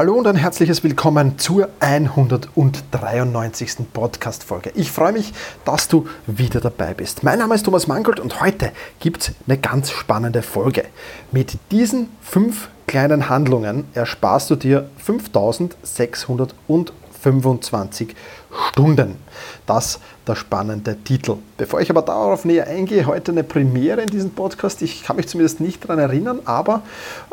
Hallo und ein herzliches Willkommen zur 193. Podcast-Folge. Ich freue mich, dass du wieder dabei bist. Mein Name ist Thomas Mangold und heute gibt es eine ganz spannende Folge. Mit diesen fünf kleinen Handlungen ersparst du dir 5625 Stunden. Das der spannende Titel. Bevor ich aber darauf näher eingehe, heute eine Premiere in diesem Podcast. Ich kann mich zumindest nicht daran erinnern, aber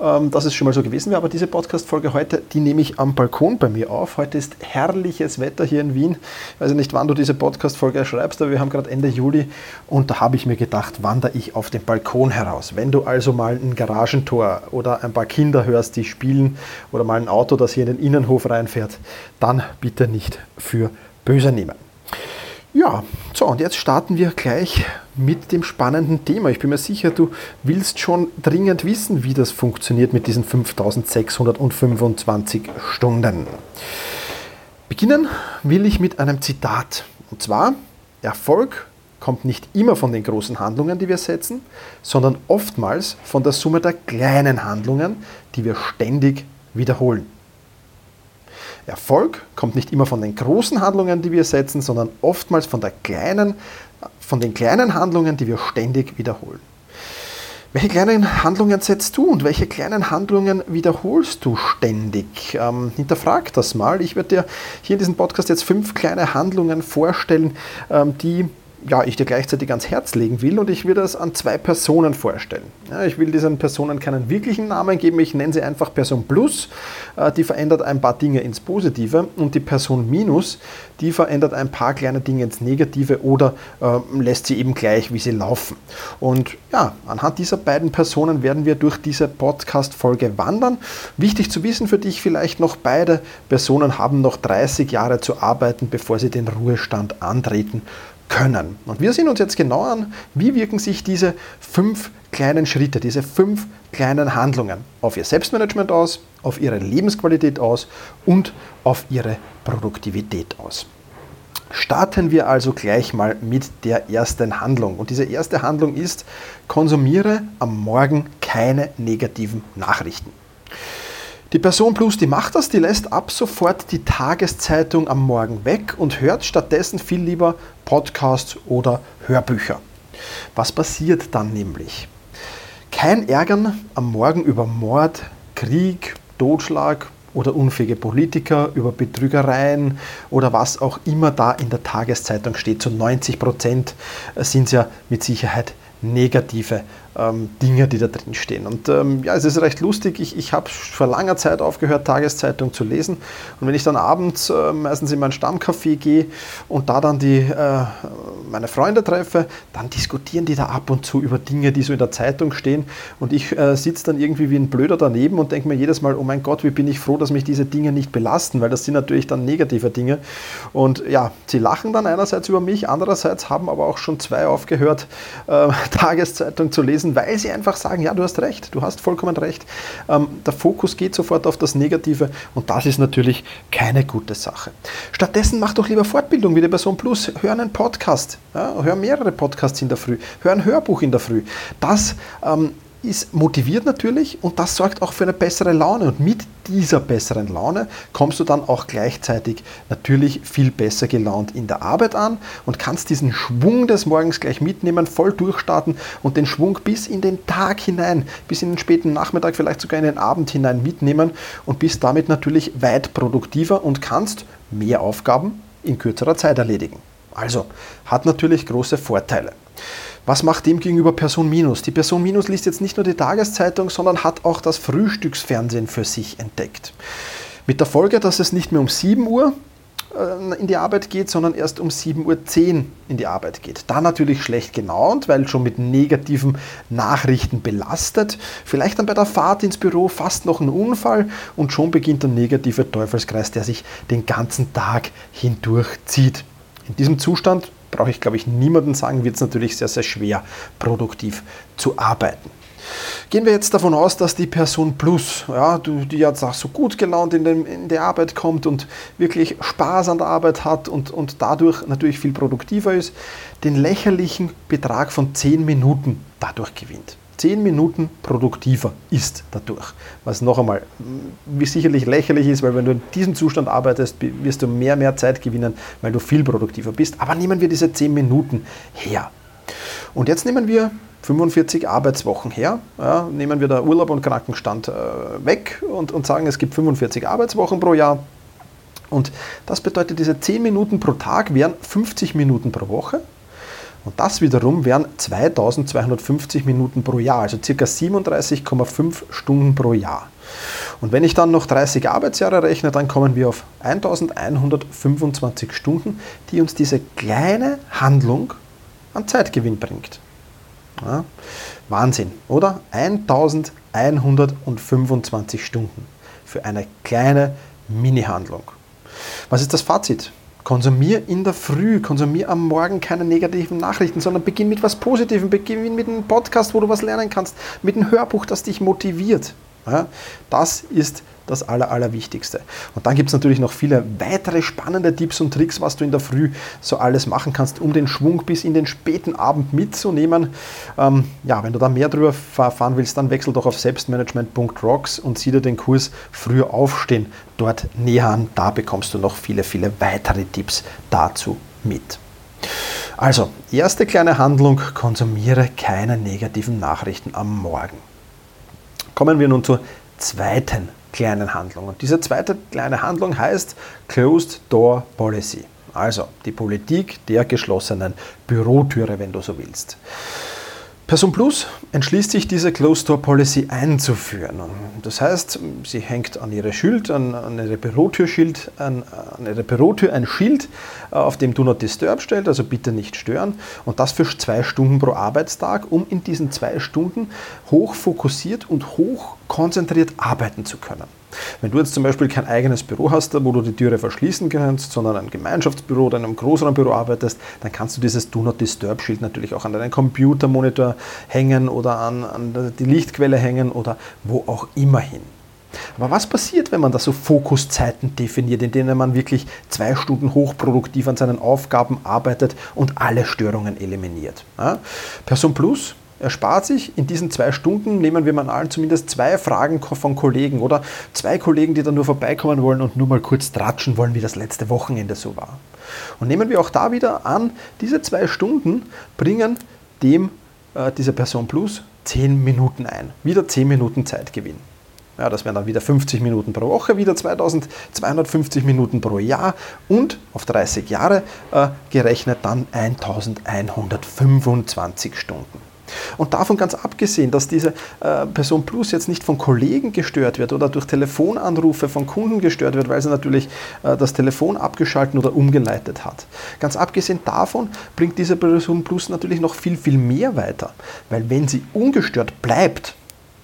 ähm, dass es schon mal so gewesen wäre. Aber diese Podcast-Folge heute, die nehme ich am Balkon bei mir auf. Heute ist herrliches Wetter hier in Wien. Ich weiß nicht, wann du diese Podcast-Folge schreibst, aber wir haben gerade Ende Juli und da habe ich mir gedacht, wandere ich auf den Balkon heraus. Wenn du also mal ein Garagentor oder ein paar Kinder hörst, die spielen oder mal ein Auto, das hier in den Innenhof reinfährt, dann bitte nicht für böse nehmen. Ja, so und jetzt starten wir gleich mit dem spannenden Thema. Ich bin mir sicher, du willst schon dringend wissen, wie das funktioniert mit diesen 5625 Stunden. Beginnen will ich mit einem Zitat. Und zwar, Erfolg kommt nicht immer von den großen Handlungen, die wir setzen, sondern oftmals von der Summe der kleinen Handlungen, die wir ständig wiederholen. Erfolg kommt nicht immer von den großen Handlungen, die wir setzen, sondern oftmals von, der kleinen, von den kleinen Handlungen, die wir ständig wiederholen. Welche kleinen Handlungen setzt du und welche kleinen Handlungen wiederholst du ständig? Ähm, hinterfrag das mal. Ich werde dir hier in diesem Podcast jetzt fünf kleine Handlungen vorstellen, ähm, die ja, ich dir gleichzeitig ans Herz legen will und ich will das an zwei Personen vorstellen. Ja, ich will diesen Personen keinen wirklichen Namen geben, ich nenne sie einfach Person Plus, äh, die verändert ein paar Dinge ins Positive und die Person Minus, die verändert ein paar kleine Dinge ins Negative oder äh, lässt sie eben gleich, wie sie laufen. Und ja, anhand dieser beiden Personen werden wir durch diese Podcast-Folge wandern. Wichtig zu wissen für dich vielleicht noch, beide Personen haben noch 30 Jahre zu arbeiten, bevor sie den Ruhestand antreten können. Und wir sehen uns jetzt genau an, wie wirken sich diese fünf kleinen Schritte, diese fünf kleinen Handlungen auf ihr Selbstmanagement aus, auf ihre Lebensqualität aus und auf ihre Produktivität aus. Starten wir also gleich mal mit der ersten Handlung. Und diese erste Handlung ist, konsumiere am Morgen keine negativen Nachrichten. Die Person Plus, die macht das, die lässt ab sofort die Tageszeitung am Morgen weg und hört stattdessen viel lieber Podcasts oder Hörbücher. Was passiert dann nämlich? Kein Ärgern am Morgen über Mord, Krieg, Totschlag oder unfähige Politiker, über Betrügereien oder was auch immer da in der Tageszeitung steht. Zu 90 Prozent sind es ja mit Sicherheit negative ähm, Dinge, die da drin stehen. Und ähm, ja, es ist recht lustig. Ich, ich habe vor langer Zeit aufgehört, Tageszeitung zu lesen. Und wenn ich dann abends äh, meistens in mein Stammcafé gehe und da dann die, äh, meine Freunde treffe, dann diskutieren die da ab und zu über Dinge, die so in der Zeitung stehen. Und ich äh, sitze dann irgendwie wie ein Blöder daneben und denke mir jedes Mal, oh mein Gott, wie bin ich froh, dass mich diese Dinge nicht belasten, weil das sind natürlich dann negative Dinge. Und ja, sie lachen dann einerseits über mich, andererseits haben aber auch schon zwei aufgehört, äh, Tageszeitung zu lesen, weil sie einfach sagen, ja, du hast recht, du hast vollkommen recht. Ähm, der Fokus geht sofort auf das Negative und das ist natürlich keine gute Sache. Stattdessen mach doch lieber Fortbildung wie die Person Plus. Hör einen Podcast, ja, hör mehrere Podcasts in der Früh, hör ein Hörbuch in der Früh. Das ähm, ist motiviert natürlich und das sorgt auch für eine bessere Laune. Und mit dieser besseren Laune kommst du dann auch gleichzeitig natürlich viel besser gelaunt in der Arbeit an und kannst diesen Schwung des Morgens gleich mitnehmen, voll durchstarten und den Schwung bis in den Tag hinein, bis in den späten Nachmittag, vielleicht sogar in den Abend hinein mitnehmen und bist damit natürlich weit produktiver und kannst mehr Aufgaben in kürzerer Zeit erledigen. Also hat natürlich große Vorteile. Was macht dem gegenüber Person Minus? Die Person Minus liest jetzt nicht nur die Tageszeitung, sondern hat auch das Frühstücksfernsehen für sich entdeckt. Mit der Folge, dass es nicht mehr um 7 Uhr äh, in die Arbeit geht, sondern erst um 7.10 Uhr in die Arbeit geht. Da natürlich schlecht gelaunt, weil schon mit negativen Nachrichten belastet. Vielleicht dann bei der Fahrt ins Büro fast noch ein Unfall und schon beginnt der negative Teufelskreis, der sich den ganzen Tag hindurch zieht. In diesem Zustand brauche ich glaube ich niemandem sagen, wird es natürlich sehr, sehr schwer, produktiv zu arbeiten. Gehen wir jetzt davon aus, dass die Person Plus, ja, die jetzt auch so gut gelaunt in, den, in die Arbeit kommt und wirklich Spaß an der Arbeit hat und, und dadurch natürlich viel produktiver ist, den lächerlichen Betrag von 10 Minuten dadurch gewinnt. 10 Minuten produktiver ist dadurch. Was noch einmal wie sicherlich lächerlich ist, weil wenn du in diesem Zustand arbeitest, wirst du mehr, mehr Zeit gewinnen, weil du viel produktiver bist. Aber nehmen wir diese 10 Minuten her. Und jetzt nehmen wir 45 Arbeitswochen her, ja, nehmen wir da Urlaub und Krankenstand äh, weg und, und sagen, es gibt 45 Arbeitswochen pro Jahr. Und das bedeutet, diese 10 Minuten pro Tag wären 50 Minuten pro Woche. Und das wiederum wären 2250 Minuten pro Jahr, also ca. 37,5 Stunden pro Jahr. Und wenn ich dann noch 30 Arbeitsjahre rechne, dann kommen wir auf 1125 Stunden, die uns diese kleine Handlung an Zeitgewinn bringt. Ja, Wahnsinn, oder? 1125 Stunden für eine kleine Mini-Handlung. Was ist das Fazit? Konsumier in der Früh, konsumier am Morgen keine negativen Nachrichten, sondern beginn mit was Positivem, beginn mit einem Podcast, wo du was lernen kannst, mit einem Hörbuch, das dich motiviert. Das ist das Aller, Allerwichtigste. Und dann gibt es natürlich noch viele weitere spannende Tipps und Tricks, was du in der Früh so alles machen kannst, um den Schwung bis in den späten Abend mitzunehmen. Ähm, ja, wenn du da mehr darüber erfahren willst, dann wechsel doch auf selbstmanagement.rocks und sieh dir den Kurs Früher aufstehen dort näher an. Da bekommst du noch viele, viele weitere Tipps dazu mit. Also, erste kleine Handlung, konsumiere keine negativen Nachrichten am Morgen. Kommen wir nun zur zweiten kleinen Handlung. Und diese zweite kleine Handlung heißt Closed Door Policy. Also die Politik der geschlossenen Bürotüre, wenn du so willst. Person Plus entschließt sich, diese Closed Door Policy einzuführen. Das heißt, sie hängt an ihre Schild, an, an ihre Bürotürschild, an, an ihre Bürotür ein Schild, äh, auf dem Do Not Disturb stellt, also bitte nicht stören. Und das für zwei Stunden pro Arbeitstag, um in diesen zwei Stunden hoch fokussiert und hoch konzentriert arbeiten zu können. Wenn du jetzt zum Beispiel kein eigenes Büro hast, wo du die Türe verschließen kannst, sondern ein Gemeinschaftsbüro oder in einem größeren Büro arbeitest, dann kannst du dieses Do Not Disturb Schild natürlich auch an deinen Computermonitor hängen oder an, an die Lichtquelle hängen oder wo auch immer hin. Aber was passiert, wenn man da so Fokuszeiten definiert, in denen man wirklich zwei Stunden hochproduktiv an seinen Aufgaben arbeitet und alle Störungen eliminiert? Ja? Person Plus er spart sich in diesen zwei Stunden, nehmen wir mal an, zumindest zwei Fragen von Kollegen oder zwei Kollegen, die dann nur vorbeikommen wollen und nur mal kurz tratschen wollen, wie das letzte Wochenende so war. Und nehmen wir auch da wieder an, diese zwei Stunden bringen dem, äh, dieser Person Plus, zehn Minuten ein. Wieder zehn Minuten Zeitgewinn. Ja, das wären dann wieder 50 Minuten pro Woche, wieder 2250 Minuten pro Jahr und auf 30 Jahre äh, gerechnet dann 1125 Stunden. Und davon ganz abgesehen, dass diese äh, Person Plus jetzt nicht von Kollegen gestört wird oder durch Telefonanrufe von Kunden gestört wird, weil sie natürlich äh, das Telefon abgeschalten oder umgeleitet hat. Ganz abgesehen davon bringt diese Person Plus natürlich noch viel, viel mehr weiter, weil wenn sie ungestört bleibt,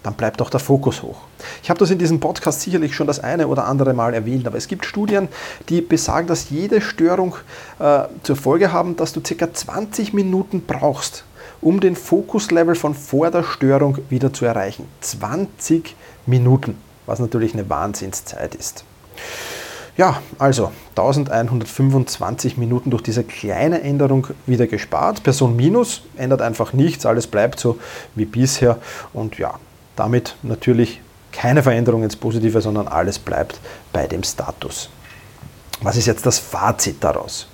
dann bleibt auch der Fokus hoch. Ich habe das in diesem Podcast sicherlich schon das eine oder andere Mal erwähnt, aber es gibt Studien, die besagen, dass jede Störung äh, zur Folge haben, dass du ca. 20 Minuten brauchst, um den Fokuslevel von vor der Störung wieder zu erreichen. 20 Minuten, was natürlich eine Wahnsinnszeit ist. Ja, also 1125 Minuten durch diese kleine Änderung wieder gespart. Person Minus ändert einfach nichts, alles bleibt so wie bisher und ja, damit natürlich keine Veränderung ins Positive, sondern alles bleibt bei dem Status. Was ist jetzt das Fazit daraus?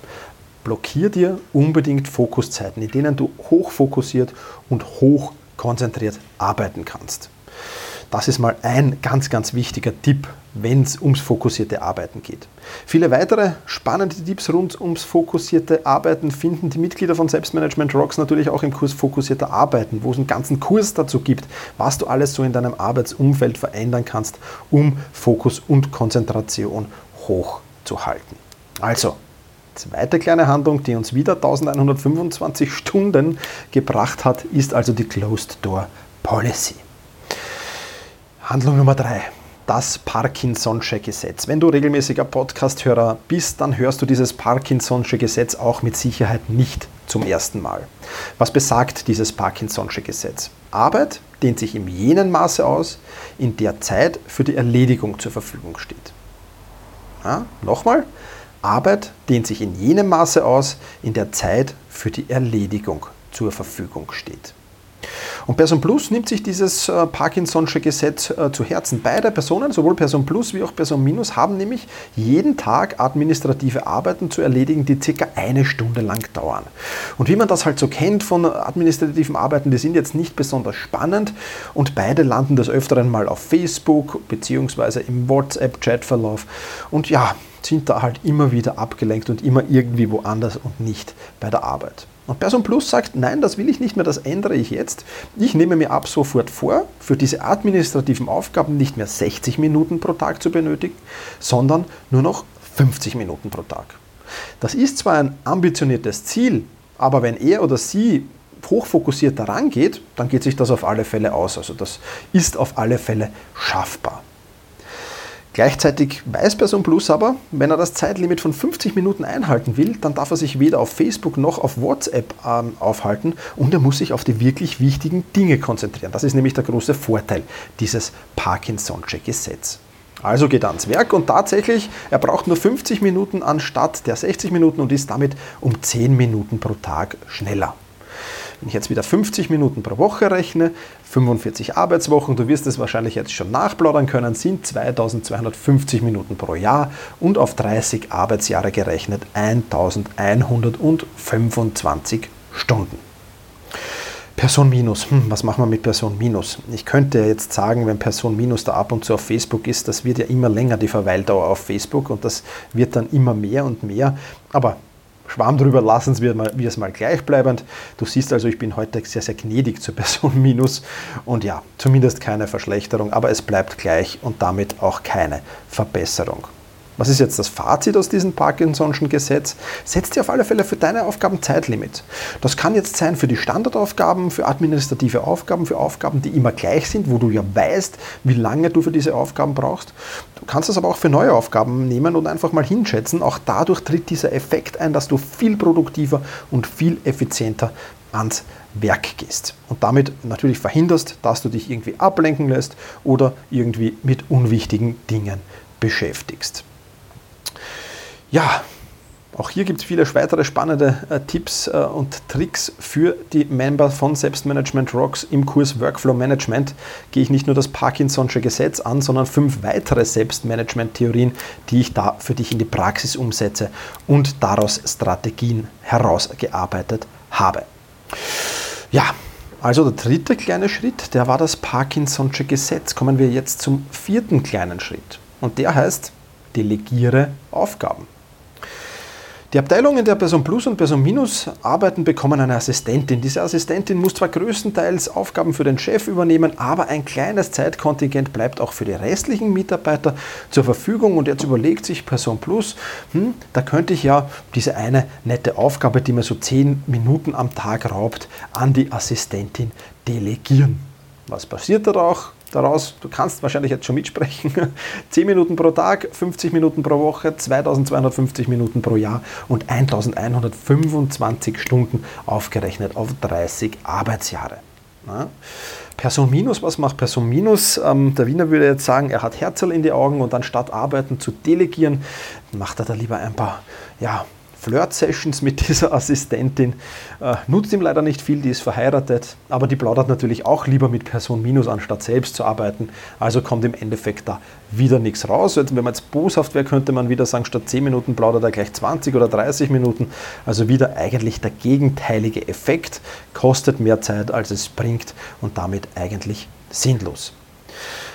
Blockier dir unbedingt Fokuszeiten, in denen du hochfokussiert und hoch konzentriert arbeiten kannst. Das ist mal ein ganz, ganz wichtiger Tipp, wenn es ums fokussierte Arbeiten geht. Viele weitere spannende Tipps rund ums fokussierte Arbeiten finden die Mitglieder von Selbstmanagement Rocks natürlich auch im Kurs Fokussierter Arbeiten, wo es einen ganzen Kurs dazu gibt, was du alles so in deinem Arbeitsumfeld verändern kannst, um Fokus und Konzentration hochzuhalten. Also, Zweite kleine Handlung, die uns wieder 1125 Stunden gebracht hat, ist also die Closed Door Policy. Handlung Nummer drei. Das Parkinson'sche Gesetz. Wenn du regelmäßiger Podcast-Hörer bist, dann hörst du dieses Parkinson'sche Gesetz auch mit Sicherheit nicht zum ersten Mal. Was besagt dieses Parkinson'sche Gesetz? Arbeit dehnt sich in jenem Maße aus, in der Zeit für die Erledigung zur Verfügung steht. Ja, Nochmal, Arbeit dehnt sich in jenem Maße aus, in der Zeit für die Erledigung zur Verfügung steht. Und Person Plus nimmt sich dieses äh, Parkinson'sche Gesetz äh, zu Herzen. Beide Personen, sowohl Person Plus wie auch Person Minus, haben nämlich jeden Tag administrative Arbeiten zu erledigen, die circa eine Stunde lang dauern. Und wie man das halt so kennt von administrativen Arbeiten, die sind jetzt nicht besonders spannend und beide landen des Öfteren mal auf Facebook bzw. im WhatsApp-Chatverlauf. Und ja, sind da halt immer wieder abgelenkt und immer irgendwie woanders und nicht bei der Arbeit. Und Person Plus sagt, nein, das will ich nicht mehr, das ändere ich jetzt. Ich nehme mir ab sofort vor, für diese administrativen Aufgaben nicht mehr 60 Minuten pro Tag zu benötigen, sondern nur noch 50 Minuten pro Tag. Das ist zwar ein ambitioniertes Ziel, aber wenn er oder sie hochfokussiert daran geht, dann geht sich das auf alle Fälle aus. Also das ist auf alle Fälle schaffbar. Gleichzeitig weiß Person Plus aber, wenn er das Zeitlimit von 50 Minuten einhalten will, dann darf er sich weder auf Facebook noch auf WhatsApp ähm, aufhalten und er muss sich auf die wirklich wichtigen Dinge konzentrieren. Das ist nämlich der große Vorteil dieses Parkinson'sche Gesetz. Also geht er ans Werk und tatsächlich, er braucht nur 50 Minuten anstatt der 60 Minuten und ist damit um 10 Minuten pro Tag schneller. Wenn ich jetzt wieder 50 Minuten pro Woche rechne, 45 Arbeitswochen, du wirst es wahrscheinlich jetzt schon nachplaudern können, sind 2250 Minuten pro Jahr und auf 30 Arbeitsjahre gerechnet 1125 Stunden. Person Minus, hm, was machen wir mit Person Minus? Ich könnte jetzt sagen, wenn Person Minus da ab und zu auf Facebook ist, das wird ja immer länger die Verweildauer auf Facebook und das wird dann immer mehr und mehr. Aber Schwamm drüber, lassen wir, wir es mal gleichbleibend. Du siehst also, ich bin heute sehr, sehr gnädig zur Person Minus und ja, zumindest keine Verschlechterung, aber es bleibt gleich und damit auch keine Verbesserung. Was ist jetzt das Fazit aus diesem Parkinson'schen Gesetz? Setz dir auf alle Fälle für deine Aufgaben Zeitlimit. Das kann jetzt sein für die Standardaufgaben, für administrative Aufgaben, für Aufgaben, die immer gleich sind, wo du ja weißt, wie lange du für diese Aufgaben brauchst. Du kannst das aber auch für neue Aufgaben nehmen und einfach mal hinschätzen. Auch dadurch tritt dieser Effekt ein, dass du viel produktiver und viel effizienter ans Werk gehst und damit natürlich verhinderst, dass du dich irgendwie ablenken lässt oder irgendwie mit unwichtigen Dingen beschäftigst. Ja, auch hier gibt es viele weitere spannende äh, Tipps äh, und Tricks für die Member von Selbstmanagement Rocks im Kurs Workflow Management. Gehe ich nicht nur das Parkinson'sche Gesetz an, sondern fünf weitere Selbstmanagement-Theorien, die ich da für dich in die Praxis umsetze und daraus Strategien herausgearbeitet habe. Ja, also der dritte kleine Schritt, der war das Parkinson'sche Gesetz. Kommen wir jetzt zum vierten kleinen Schritt. Und der heißt, delegiere Aufgaben. Die Abteilungen der Person Plus und Person Minus arbeiten, bekommen eine Assistentin. Diese Assistentin muss zwar größtenteils Aufgaben für den Chef übernehmen, aber ein kleines Zeitkontingent bleibt auch für die restlichen Mitarbeiter zur Verfügung. Und jetzt überlegt sich Person Plus, hm, da könnte ich ja diese eine nette Aufgabe, die mir so zehn Minuten am Tag raubt, an die Assistentin delegieren. Was passiert da auch? Daraus, du kannst wahrscheinlich jetzt schon mitsprechen, 10 Minuten pro Tag, 50 Minuten pro Woche, 2250 Minuten pro Jahr und 1125 Stunden aufgerechnet auf 30 Arbeitsjahre. Ja. Person Minus, was macht Person Minus? Ähm, der Wiener würde jetzt sagen, er hat Herzl in die Augen und anstatt Arbeiten zu delegieren, macht er da lieber ein paar ja, Flirt-Sessions mit dieser Assistentin. Äh, nutzt ihm leider nicht viel, die ist verheiratet, aber die plaudert natürlich auch lieber mit Person Minus, anstatt selbst zu arbeiten. Also kommt im Endeffekt da wieder nichts raus. Wenn man jetzt boshaft wäre, könnte man wieder sagen, statt 10 Minuten plaudert er gleich 20 oder 30 Minuten. Also wieder eigentlich der gegenteilige Effekt, kostet mehr Zeit, als es bringt und damit eigentlich sinnlos.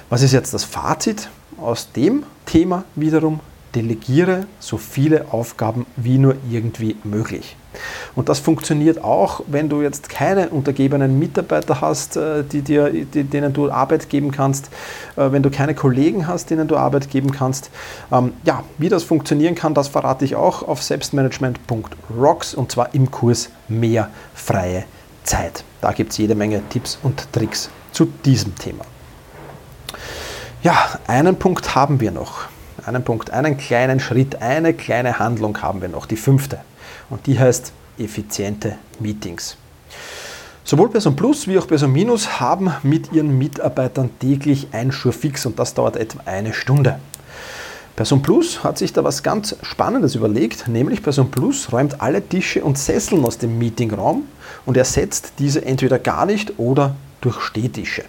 Was ist jetzt das Fazit aus dem Thema wiederum? Delegiere so viele Aufgaben wie nur irgendwie möglich. Und das funktioniert auch, wenn du jetzt keine untergebenen Mitarbeiter hast, äh, die dir, die, denen du Arbeit geben kannst, äh, wenn du keine Kollegen hast, denen du Arbeit geben kannst. Ähm, ja, wie das funktionieren kann, das verrate ich auch auf selbstmanagement.rocks und zwar im Kurs Mehr freie Zeit. Da gibt es jede Menge Tipps und Tricks zu diesem Thema. Ja, einen Punkt haben wir noch einen Punkt, einen kleinen Schritt, eine kleine Handlung haben wir noch, die fünfte. Und die heißt effiziente Meetings. Sowohl Person Plus wie auch Person Minus haben mit ihren Mitarbeitern täglich ein Schurfix und das dauert etwa eine Stunde. Person Plus hat sich da was ganz Spannendes überlegt, nämlich Person Plus räumt alle Tische und Sesseln aus dem Meetingraum und ersetzt diese entweder gar nicht oder durch Stehtische.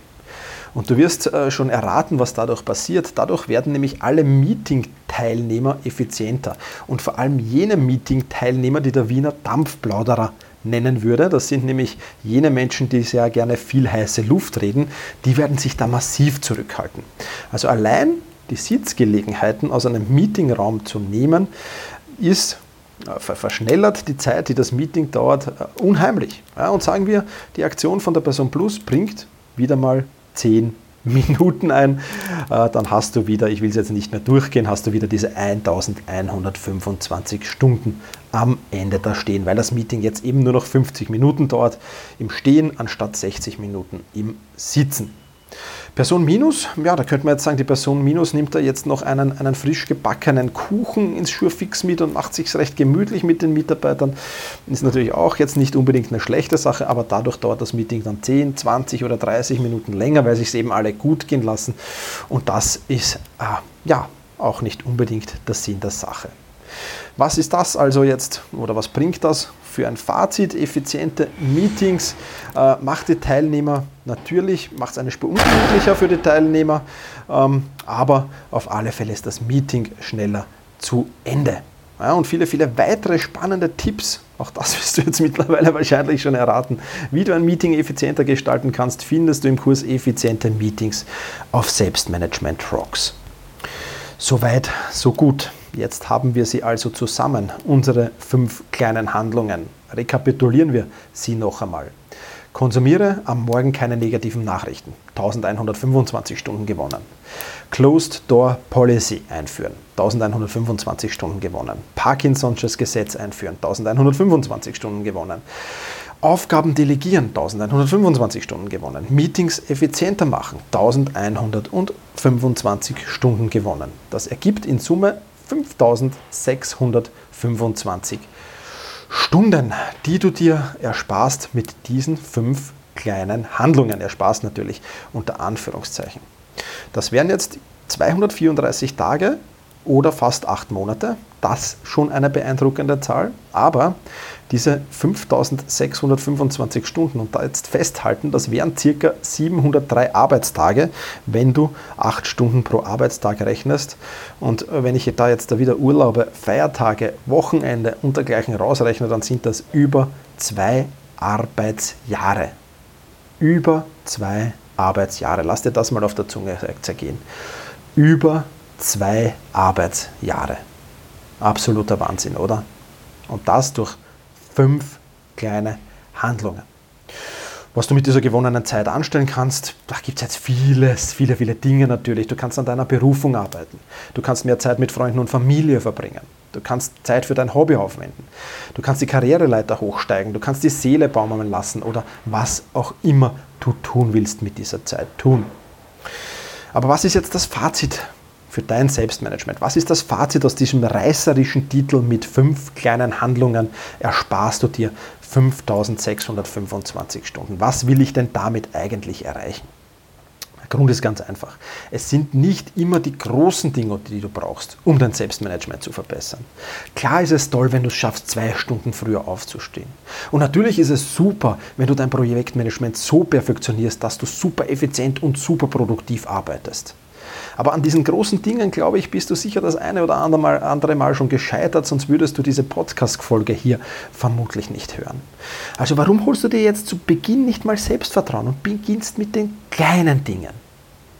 Und du wirst äh, schon erraten, was dadurch passiert. Dadurch werden nämlich alle Meeting-Teilnehmer effizienter. Und vor allem jene Meeting-Teilnehmer, die der Wiener Dampfplauderer nennen würde. Das sind nämlich jene Menschen, die sehr gerne viel heiße Luft reden. Die werden sich da massiv zurückhalten. Also allein die Sitzgelegenheiten aus einem Meetingraum zu nehmen, ist äh, verschnellert die Zeit, die das Meeting dauert, äh, unheimlich. Ja, und sagen wir, die Aktion von der Person Plus bringt wieder mal 10 Minuten ein, äh, dann hast du wieder, ich will es jetzt nicht mehr durchgehen, hast du wieder diese 1125 Stunden am Ende da stehen, weil das Meeting jetzt eben nur noch 50 Minuten dauert im Stehen anstatt 60 Minuten im Sitzen. Person Minus, ja, da könnte man jetzt sagen, die Person Minus nimmt da jetzt noch einen, einen frisch gebackenen Kuchen ins Schurfix mit und macht sich recht gemütlich mit den Mitarbeitern. Ist natürlich auch jetzt nicht unbedingt eine schlechte Sache, aber dadurch dauert das Meeting dann 10, 20 oder 30 Minuten länger, weil sich es eben alle gut gehen lassen. Und das ist äh, ja auch nicht unbedingt der Sinn der Sache. Was ist das also jetzt oder was bringt das für ein Fazit? Effiziente Meetings äh, macht die Teilnehmer natürlich, macht es eine Spur unglücklicher für die Teilnehmer, ähm, aber auf alle Fälle ist das Meeting schneller zu Ende. Ja, und viele, viele weitere spannende Tipps, auch das wirst du jetzt mittlerweile wahrscheinlich schon erraten, wie du ein Meeting effizienter gestalten kannst, findest du im Kurs Effiziente Meetings auf Selbstmanagement Rocks. Soweit, so gut. Jetzt haben wir sie also zusammen, unsere fünf kleinen Handlungen. Rekapitulieren wir sie noch einmal. Konsumiere am Morgen keine negativen Nachrichten. 1125 Stunden gewonnen. Closed Door Policy einführen. 1125 Stunden gewonnen. Parkinson'sches Gesetz einführen. 1125 Stunden gewonnen. Aufgaben delegieren, 1125 Stunden gewonnen. Meetings effizienter machen, 1125 Stunden gewonnen. Das ergibt in Summe 5625 Stunden, die du dir ersparst mit diesen fünf kleinen Handlungen. Ersparst natürlich unter Anführungszeichen. Das wären jetzt 234 Tage oder fast acht Monate. Das schon eine beeindruckende Zahl. Aber diese 5625 Stunden und da jetzt festhalten, das wären circa 703 Arbeitstage, wenn du acht Stunden pro Arbeitstag rechnest. Und wenn ich da jetzt da wieder Urlaube, Feiertage, Wochenende und dergleichen rausrechne, dann sind das über zwei Arbeitsjahre. Über zwei Arbeitsjahre. Lass dir das mal auf der Zunge zergehen. Über zwei Arbeitsjahre. Absoluter Wahnsinn, oder? Und das durch fünf kleine Handlungen. Was du mit dieser gewonnenen Zeit anstellen kannst, da gibt es jetzt vieles, viele, viele Dinge natürlich. Du kannst an deiner Berufung arbeiten. Du kannst mehr Zeit mit Freunden und Familie verbringen. Du kannst Zeit für dein Hobby aufwenden. Du kannst die Karriereleiter hochsteigen. Du kannst die Seele baumeln lassen oder was auch immer du tun willst mit dieser Zeit tun. Aber was ist jetzt das Fazit für dein Selbstmanagement? Was ist das Fazit aus diesem reißerischen Titel mit fünf kleinen Handlungen? Ersparst du dir 5625 Stunden. Was will ich denn damit eigentlich erreichen? Der Grund ist ganz einfach. Es sind nicht immer die großen Dinge, die du brauchst, um dein Selbstmanagement zu verbessern. Klar ist es toll, wenn du es schaffst, zwei Stunden früher aufzustehen. Und natürlich ist es super, wenn du dein Projektmanagement so perfektionierst, dass du super effizient und super produktiv arbeitest. Aber an diesen großen Dingen, glaube ich, bist du sicher das eine oder andere Mal, andere Mal schon gescheitert, sonst würdest du diese Podcast-Folge hier vermutlich nicht hören. Also warum holst du dir jetzt zu Beginn nicht mal Selbstvertrauen und beginnst mit den kleinen Dingen?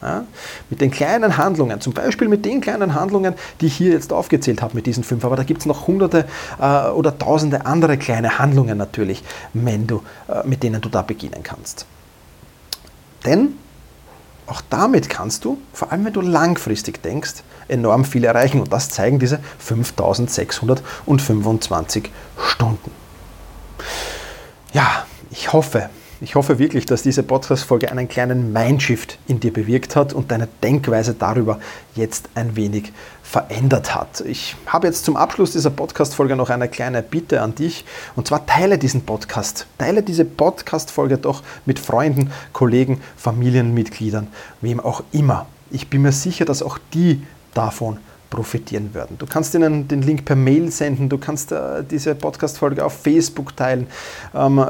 Ja, mit den kleinen Handlungen, zum Beispiel mit den kleinen Handlungen, die ich hier jetzt aufgezählt habe mit diesen fünf, aber da gibt es noch hunderte äh, oder tausende andere kleine Handlungen natürlich, wenn du, äh, mit denen du da beginnen kannst. Denn auch damit kannst du, vor allem wenn du langfristig denkst, enorm viel erreichen. Und das zeigen diese 5625 Stunden. Ja, ich hoffe, Ich hoffe wirklich, dass diese Podcast-Folge einen kleinen Mindshift in dir bewirkt hat und deine Denkweise darüber jetzt ein wenig verändert hat. Ich habe jetzt zum Abschluss dieser Podcast-Folge noch eine kleine Bitte an dich und zwar teile diesen Podcast. Teile diese Podcast-Folge doch mit Freunden, Kollegen, Familienmitgliedern, wem auch immer. Ich bin mir sicher, dass auch die davon profitieren werden. Du kannst ihnen den Link per Mail senden, du kannst äh, diese Podcast-Folge auf Facebook teilen. Ähm,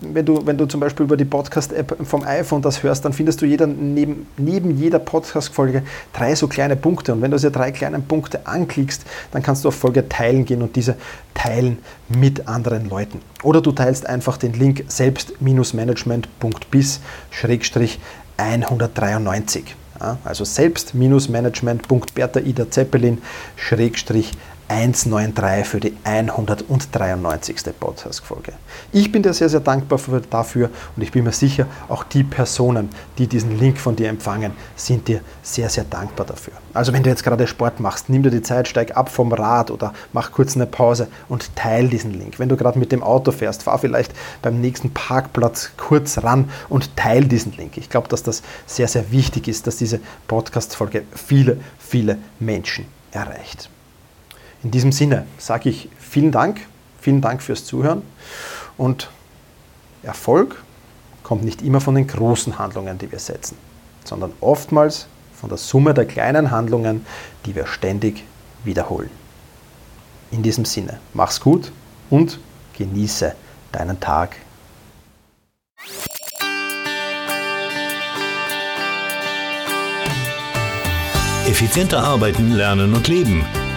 wenn, du, wenn du zum Beispiel über die Podcast-App vom iPhone das hörst, dann findest du jeder, neben, neben jeder Podcast-Folge drei so kleine Punkte. Und wenn du diese drei kleinen Punkte anklickst, dann kannst du auf Folge teilen gehen und diese teilen mit anderen Leuten. Oder du teilst einfach den Link selbst-management.bis-193. Also selbst-management.bertha Ida Zeppelin 193 für die 193. Podcast-Folge. Ich bin dir sehr, sehr dankbar dafür und ich bin mir sicher, auch die Personen, die diesen Link von dir empfangen, sind dir sehr, sehr dankbar dafür. Also wenn du jetzt gerade Sport machst, nimm dir die Zeit, steig ab vom Rad oder mach kurz eine Pause und teile diesen Link. Wenn du gerade mit dem Auto fährst, fahr vielleicht beim nächsten Parkplatz kurz ran und teile diesen Link. Ich glaube, dass das sehr, sehr wichtig ist, dass diese Podcast-Folge viele, viele Menschen erreicht. In diesem Sinne sage ich vielen Dank, vielen Dank fürs Zuhören und Erfolg kommt nicht immer von den großen Handlungen, die wir setzen, sondern oftmals von der Summe der kleinen Handlungen, die wir ständig wiederholen. In diesem Sinne, mach's gut und genieße deinen Tag. Effizienter arbeiten, lernen und leben